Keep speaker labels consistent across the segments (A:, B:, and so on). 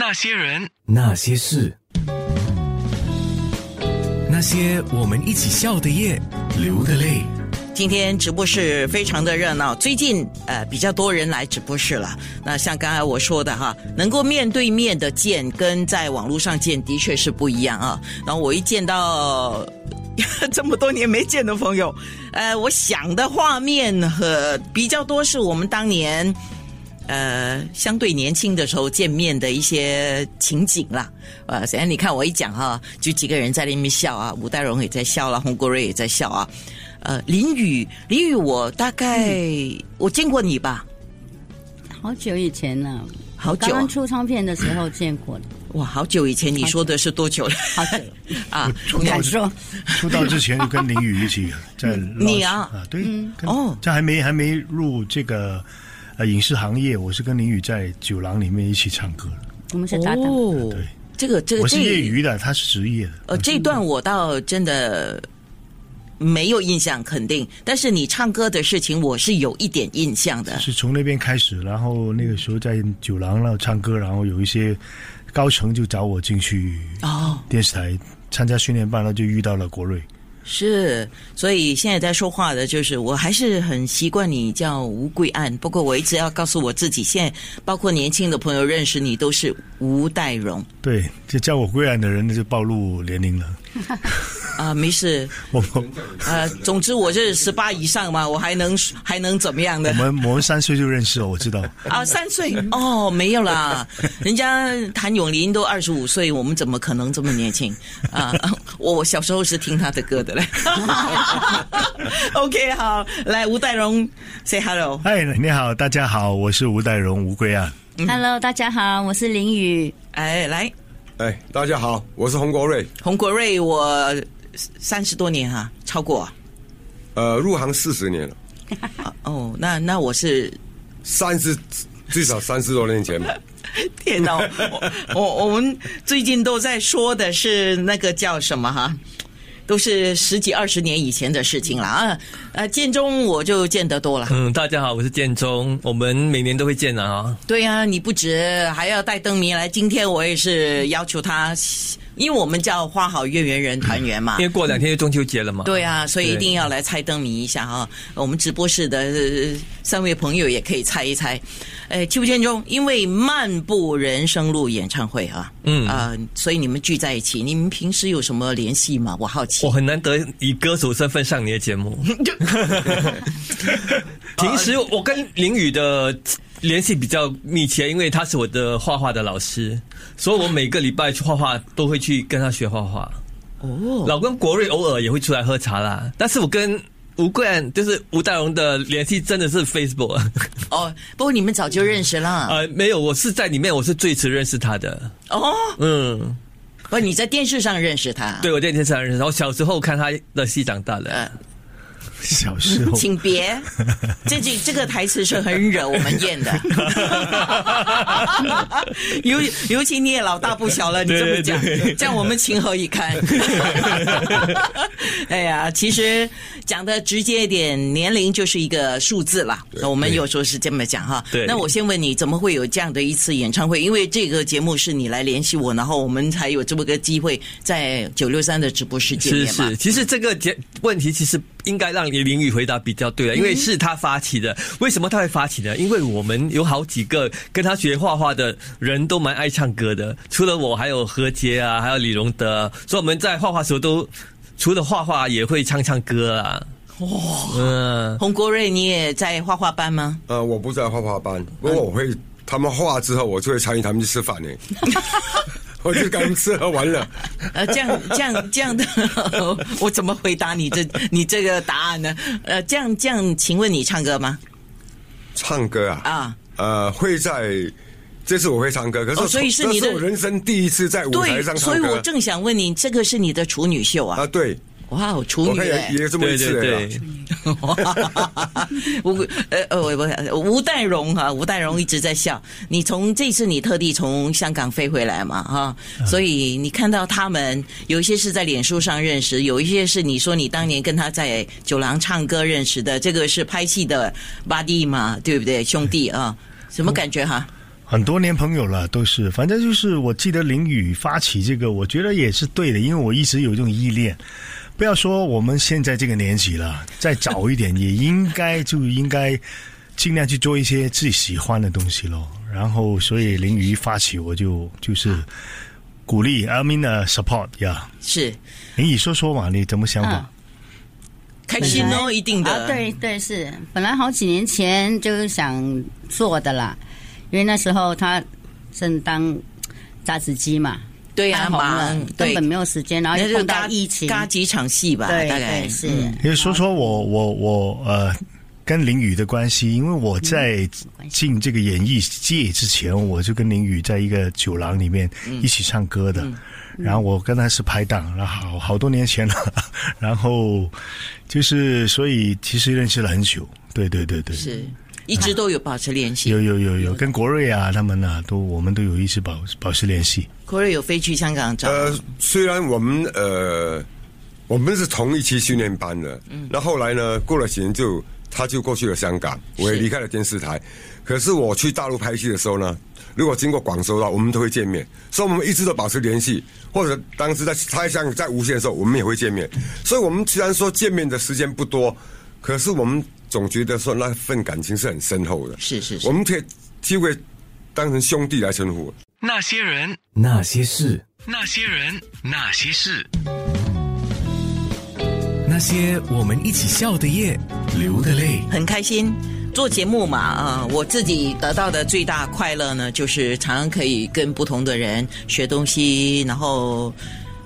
A: 那些人，那些事，那些我们一起笑的夜，流的泪。
B: 今天直播室非常的热闹，最近呃比较多人来直播室了。那像刚才我说的哈，能够面对面的见，跟在网络上见的确是不一样啊。然后我一见到 这么多年没见的朋友，呃，我想的画面和比较多是我们当年呃相对年轻的时候见面的一些情景啦。呃，现在你看我一讲哈，就几个人在那边笑啊，吴代荣也在笑了，洪国瑞也在笑啊。呃，林雨，林雨，我大概我见过你吧？
C: 好久以前了，
B: 好久
C: 刚刚出唱片的时候见过的。
B: 哇，好久以前，你说的是多久了？
C: 好久
B: 啊，
D: 出道之出道之前就跟林宇一起在
B: 你啊
D: 啊对跟
B: 哦
D: 这还没还没入这个呃影视行业，我是跟林宇在酒廊里面一起唱歌的。
C: 我们是搭档。
B: 哦
D: 对，
B: 这个这个
D: 我是业余的，他是职业的。
B: 呃，这段我倒真的没有印象，肯定。但是你唱歌的事情，我是有一点印象的。
D: 是从那边开始，然后那个时候在酒廊那唱歌，然后有一些高层就找我进去
B: 哦，
D: 电视台参加训练班，然后就遇到了国瑞。
B: 是，所以现在在说话的就是我，还是很习惯你叫吴桂安。不过我一直要告诉我自己，现在包括年轻的朋友认识你都是吴代荣
D: 对，就叫我桂安的人，那就暴露年龄了。
B: 啊、没事，
D: 我 我
B: 呃，总之我是十八以上嘛，我还能还能怎么样的
D: 我？们我们三岁就认识了，我知道。
B: 啊，三岁哦，没有啦，人家谭咏麟都二十五岁，我们怎么可能这么年轻啊？我我小时候是听他的歌的嘞。OK，好，来吴代荣 say hello。
D: 嗨，你好，大家好，我是吴代荣，吴归啊。
C: Hello，大家好，我是林宇。
B: 哎，来，
E: 哎，大家好，我是洪国瑞。
B: 洪国瑞，我三十多年哈、超过啊
E: 呃，入行四十年了，
B: 啊 哦，那那我是
E: 三十至少三十多年前吧。
B: 天哪，我我我们最近都在说的是那个叫什么哈，都是十几二十年以前的事情了啊。呃，建中我就见得多了。
F: 嗯，大家好，我是建中，我们每年都会见的啊。
B: 对啊，你不止还要带灯谜来，今天我也是要求他，因为我们叫花好月圆人团圆嘛
F: 因。为过两天就中秋节了嘛。
B: 对啊，所以一定要来猜灯谜一下啊！我们直播室的呃三位朋友也可以猜一猜。呃，邱建中因为漫步人生路演唱会啊，
F: 嗯
B: 啊、所以你们聚在一起，你们平时有什么联系吗？我好奇
F: 我。很难得以歌手身份上你的节目。平时我跟林宇的联系比较密切，因为他是我的画画的老师，所以我每个礼拜去画画都会去跟他学画画。
B: 哦，
F: 老跟国瑞偶尔也会出来喝茶啦，但是我跟吴冠就是吴大荣的联系真的是 Facebook。
B: 哦，不过你们早就认识了。
F: 呃，没有，我是在里面，我是最迟认识他的。
B: 哦，
F: 嗯，
B: 不，你在电视上认识他。
F: 对，我在电视上认识，然后小时候看他的戏长大的。
B: 呃，
D: 小时候，
B: 请别，这句这个台词是很惹我们厌的。尤尤其你也老大不小了，你这么讲
F: 对对，
B: 这样我们情何以堪？哎呀，其实讲的直接一点，年龄就是一个数字啦。我们有时候是这么讲哈。
F: 对
B: 那我先问你，怎么会有这样的一次演唱会？因为这个节目是你来联系我，然后我们才有这么个机会在九六三的直播室见面嘛
F: 是，。其实这个节问题其实应该让林林宇回答比较对了，因为是他发起的。为什么他会发起呢？因为我们有好几个跟他学画画的人都蛮爱唱歌的，除了我，还有何洁啊，还有李荣德，所以我们在画画时候都除了画画也会唱唱歌啊。哇，嗯，
B: 洪国瑞，你也在画画班吗？
E: 呃，我不在画画班，不过我会他们画之后，我就会参与他们去吃饭呢。我就跟他们吃喝玩乐。
B: 呃，这样这样这样的，我怎么回答你这你这个答案呢？呃，这样这样，请问你唱歌吗？
E: 唱歌啊，
B: 啊，
E: 呃，会在这次我会唱歌，可是、
B: 哦所以是你的
E: 人生第一次在舞台
B: 对，
E: 上唱歌。
B: 所以我正想问你，这个是你的处女秀啊？
E: 啊，对，
B: 哇哦，处女哎、
E: 也这么一次
F: 对对
E: 了。
F: 对，
B: 吴 呃呃我我吴代荣哈、吴代荣一直在笑。你从这次你特地从香港飞回来嘛哈、所以你看到他们有一些是在脸书上认识，有一些是你说你当年跟他在酒廊唱歌认识的，这个是拍戏的 buddy 嘛，对不对？兄弟啊，什么感觉哈？
D: 很多年朋友了，都是，反正就是我记得林宇发起这个，我觉得也是对的，因为我一直有这种依恋。不要说我们现在这个年纪了，再早一点也应该就应该尽量去做一些自己喜欢的东西咯。然后，所以林宇一发起，我就就是鼓励，I mean uh, support 呀、
B: 是
D: 林宇说说嘛，你怎么想法？
C: 嗯
B: 开心哦，一定的。
C: 啊，对对是，本来好几年前就是想做的啦，因为那时候他正当榨汁机嘛，
B: 对呀、
C: 太红了
B: 忙
C: 根本，没有时间，然后
B: 那就
C: 又碰到
B: 嘎
C: 疫情，
B: 嘎几场戏吧，大概。
C: 对是。
B: 嗯。
D: 因为说说我我我呃跟林宇的关系，因为我在进这个演艺界之前，我就跟林宇在一个酒廊里面一起唱歌的。然后我跟他是拍档，然后好好多年前了，然后就是所以其实认识了很久，对对对对，
B: 是一直都有保持联系。
D: 有有有有跟国瑞啊他们啊都我们都有一直保保持联系，
B: 国瑞有飞去香港找，
E: 呃，虽然我们呃，我们是同一期训练班的，嗯，那后来呢，过了几年就他就过去了香港，我也离开了电视台。可是我去大陆拍戏的时候呢，如果经过广州的话，我们都会见面，所以我们一直都保持联系。或者当时在他在香港在无线的时候，我们也会见面。所以我们虽然说见面的时间不多，可是我们总觉得说那份感情是很深厚的。
B: 是是是
E: 我们可以机会当成兄弟来称呼。
A: 那些人，那些事，那些人，那些事，那些我们一起笑的夜，流的泪。
B: 很开心。做节目嘛，啊、我自己得到的最大快乐呢，就是常常可以跟不同的人学东西，然后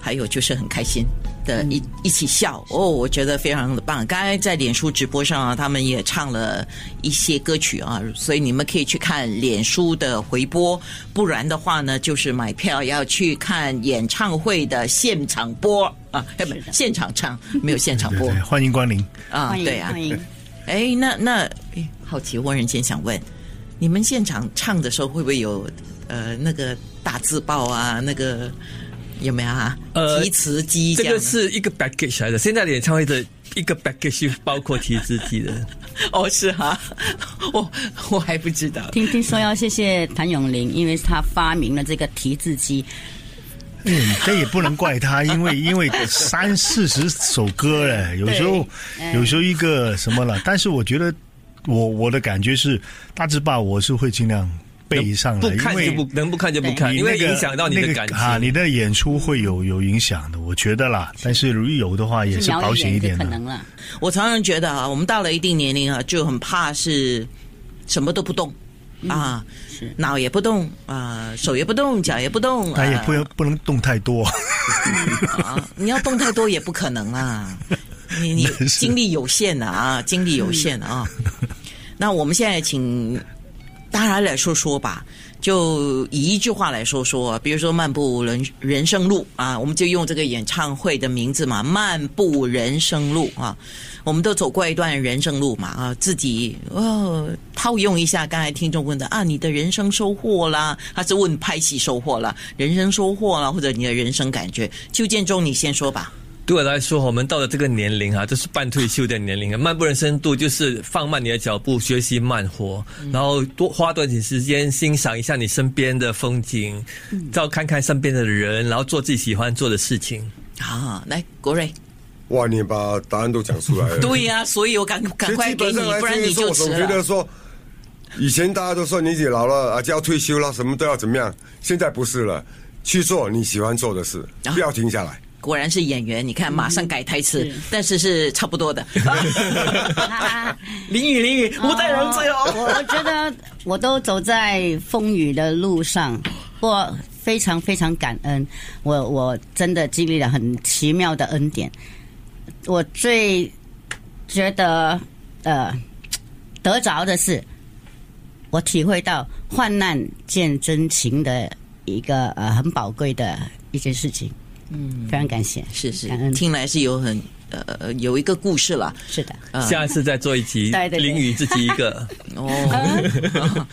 B: 还有就是很开心的一、一起笑哦，我觉得非常的棒。刚才在脸书直播上啊，他们也唱了一些歌曲啊，所以你们可以去看脸书的回播，不然的话呢，就是买票要去看演唱会的现场播啊，现场唱没有现场播
D: 对对，欢迎光临。
B: 啊，对啊，
C: 欢迎。
B: 哎，那那哎，好奇温人间想问，你们现场唱的时候会不会有呃那个大字报啊？那个有没有啊？
F: 呃
B: 提词机
F: 这个是一个 package 来的，现在的演唱会的一个 package 是包括提字机的。
B: 哦，是哈、我我还不知道。
C: 听听说要谢谢谭咏麟，因为他发明了这个提字机，
D: 嗯，这也不能怪他，因为因为三四十首歌嘞，有时候有时候一个什么了，但是我觉得我我的感觉是大字报我是会尽量背上来，
F: 不看
D: 因为
F: 就不能不看就不看，因为影响到你的感情。
D: 啊，你的演出会有有影响的，我觉得啦。但是如果有的话，也是保险一点的。
C: 可能了。
B: 我常常觉得啊，我们到了一定年龄啊，就很怕是什么都不动。啊，
C: 是
B: 脑也不动啊、手也不动，脚也不动，
D: 但也
B: 啊
D: 不要不能动太多。
B: 啊，你要动太多也不可能啊，你你精力有限的啊，精力有限的啊。那我们现在请大家来说说吧，就以一句话来说说，比如说《漫步人人生路》啊，我们就用这个演唱会的名字嘛，《漫步人生路》啊，我们都走过一段人生路嘛啊，自己哦套用一下刚才听众问的啊，你的人生收获啦，他是问拍戏收获啦，人生收获啦，或者你的人生感觉，邱建中你先说吧。
F: 对我来说，我们到了这个年龄啊，就是半退休的年龄啊。漫步人生度就是放慢你的脚步，学习慢活，然后多花多点时间欣赏一下你身边的风景，照看看身边的人，然后做自己喜欢做的事情。
B: 啊，来国瑞，
E: 哇，你把答案都讲出来了。
B: 对呀、所以我赶赶快给你不然你，就迟
E: 我总觉得
B: 了。
E: 说，以前大家都说年纪老了啊就要退休了，什么都要怎么样，现在不是了，去做你喜欢做的事，
B: 啊
E: 不要停下来。
B: 果然是演员，你看马上改台词，
C: 是
B: 但是是差不多的。淋雨，淋雨，吴代荣最后。
C: 我我觉得我都走在风雨的路上，我非常非常感恩，我我真的经历了很奇妙的恩典。我最觉得呃得着的是，我体会到患难见真情的一个呃很宝贵的一件事情。嗯，非常感谢，
B: 是是
C: 感，恩
B: 听来是有很呃有一个故事了。
C: 是的。
B: 啊
F: 下次再做一集，
C: 对对对
F: 淋雨自己一个。
B: 哦，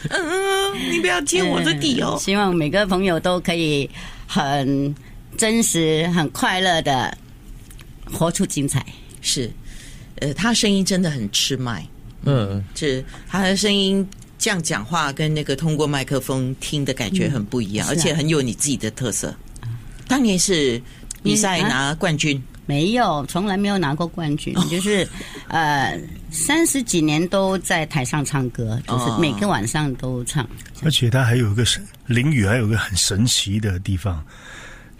B: 嗯，你不要揭我的底哦
C: 嗯。希望每个朋友都可以很真实、很快乐的活出精彩。
B: 是，呃，他声音真的很吃麦，
F: 嗯，
B: 是他的声音这样讲话跟那个通过麦克风听的感觉很不一样，
C: 嗯啊
B: 而且很有你自己的特色。当年是比赛拿冠军，
C: 没有，从来没有拿过冠军，就是呃三十几年都在台上唱歌，就是
B: 哦
C: 每个晚上都唱。
D: 而且他还有一个神林雨，还有一个很神奇的地方，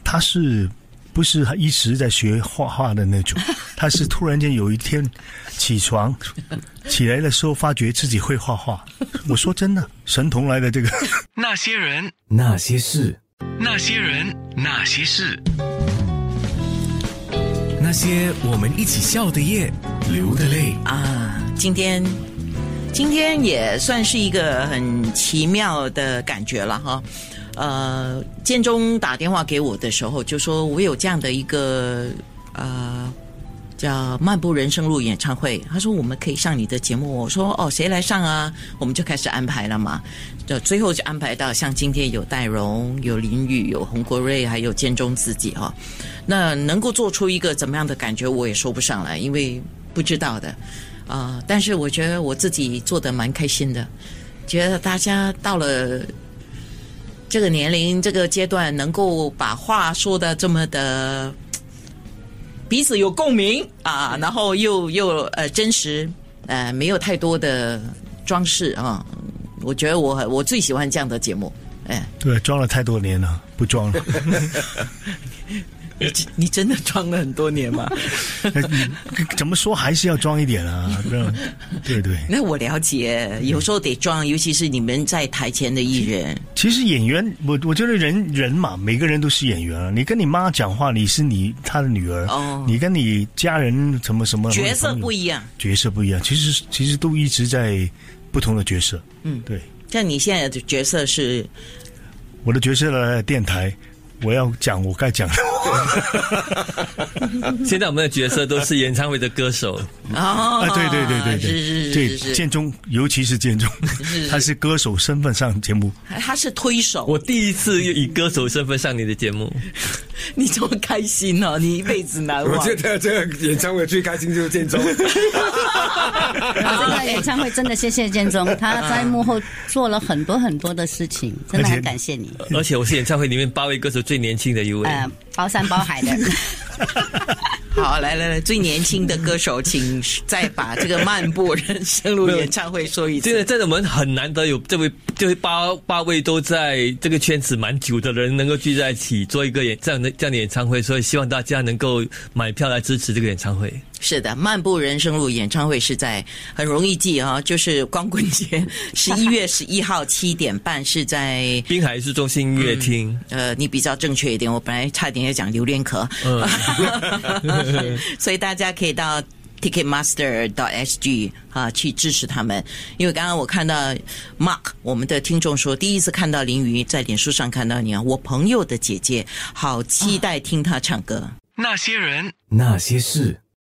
D: 他是不是一直在学画画的那种？他是突然间有一天起床起来的时候，发觉自己会画画。我说真的，神童来的这个。
A: 那些人，那些事，那些人，那些事，那些我们一起笑的夜，流的泪。
B: 啊，今天今天也算是一个很奇妙的感觉了哈。呃，建中打电话给我的时候，就说我有这样的一个呃叫《漫步人生路》演唱会，他说我们可以上你的节目，我说哦，谁来上啊？我们就开始安排了嘛。就最后就安排到像今天有戴荣、有林宇、有洪国瑞，还有建中自己哈、那能够做出一个怎么样的感觉，我也说不上来，因为不知道的啊、但是我觉得我自己做的蛮开心的，觉得大家到了这个年龄、这个阶段，能够把话说的这么的彼此有共鸣啊，然后又又呃真实，呃没有太多的装饰啊。我觉得我我最喜欢这样的节目，哎，
D: 对，装了太多年了，不装了。
B: 你你真的装了很多年吗？
D: 怎么说还是要装一点啊？对对。
B: 那我了解，有时候得装，尤其是你们在台前的艺人，
D: 其实演员，我我觉得人人嘛，每个人都是演员啊。你跟你妈讲话，你是你她的女儿；
B: 哦
D: 你跟你家人什么什么
B: 角色不
D: 一
B: 一样。
D: 角色不一样。其实其实都一直在不同的角色。
B: 嗯
D: 对，
B: 像你现在的角色是
D: 我的角色来电台，我要讲我该讲的话。
F: 现在我们的角色都是演唱会的歌手，
B: 哦
D: 啊，对对对对对，
B: 是是是是是
D: 建中，尤其是建中，他是歌手身份上节目。
B: 他是推手，
F: 我第一次以歌手身份上你的节目，
B: 你这么开心哦，你一辈子难忘。
E: 我觉得这个演唱会最开心就是建中。
C: 这个演唱会真的谢谢建中，他在幕后做了很多很多的事情，真的很感谢你。
F: 而且我是演唱会里面八位歌手最年轻的一位。
C: 呃，包山包海的，
B: 好，来来来，最年轻的歌手，请再把这个《漫步人生路》演唱会说一次
F: 真的，真的，我们很难得有这位这位八八位都在这个圈子蛮久的人能够聚在一起做一个演这样的这样的演唱会，所以希望大家能够买票来支持这个演唱会。
B: 是的，《漫步人生路》演唱会是在很容易记啊，就是光棍节，十一月十一号七点半是在。
F: 滨海市中心音乐厅，
B: 呃，你比较正确一点，我本来差点要讲榴莲壳，
F: 嗯
B: 所以大家可以到 Ticketmaster.sg 啊去支持他们。因为刚刚我看到 Mark 我们的听众说，第一次看到林瑜在脸书上看到你啊，我朋友的姐姐，好期待听她唱歌。
A: 那些人，那些事。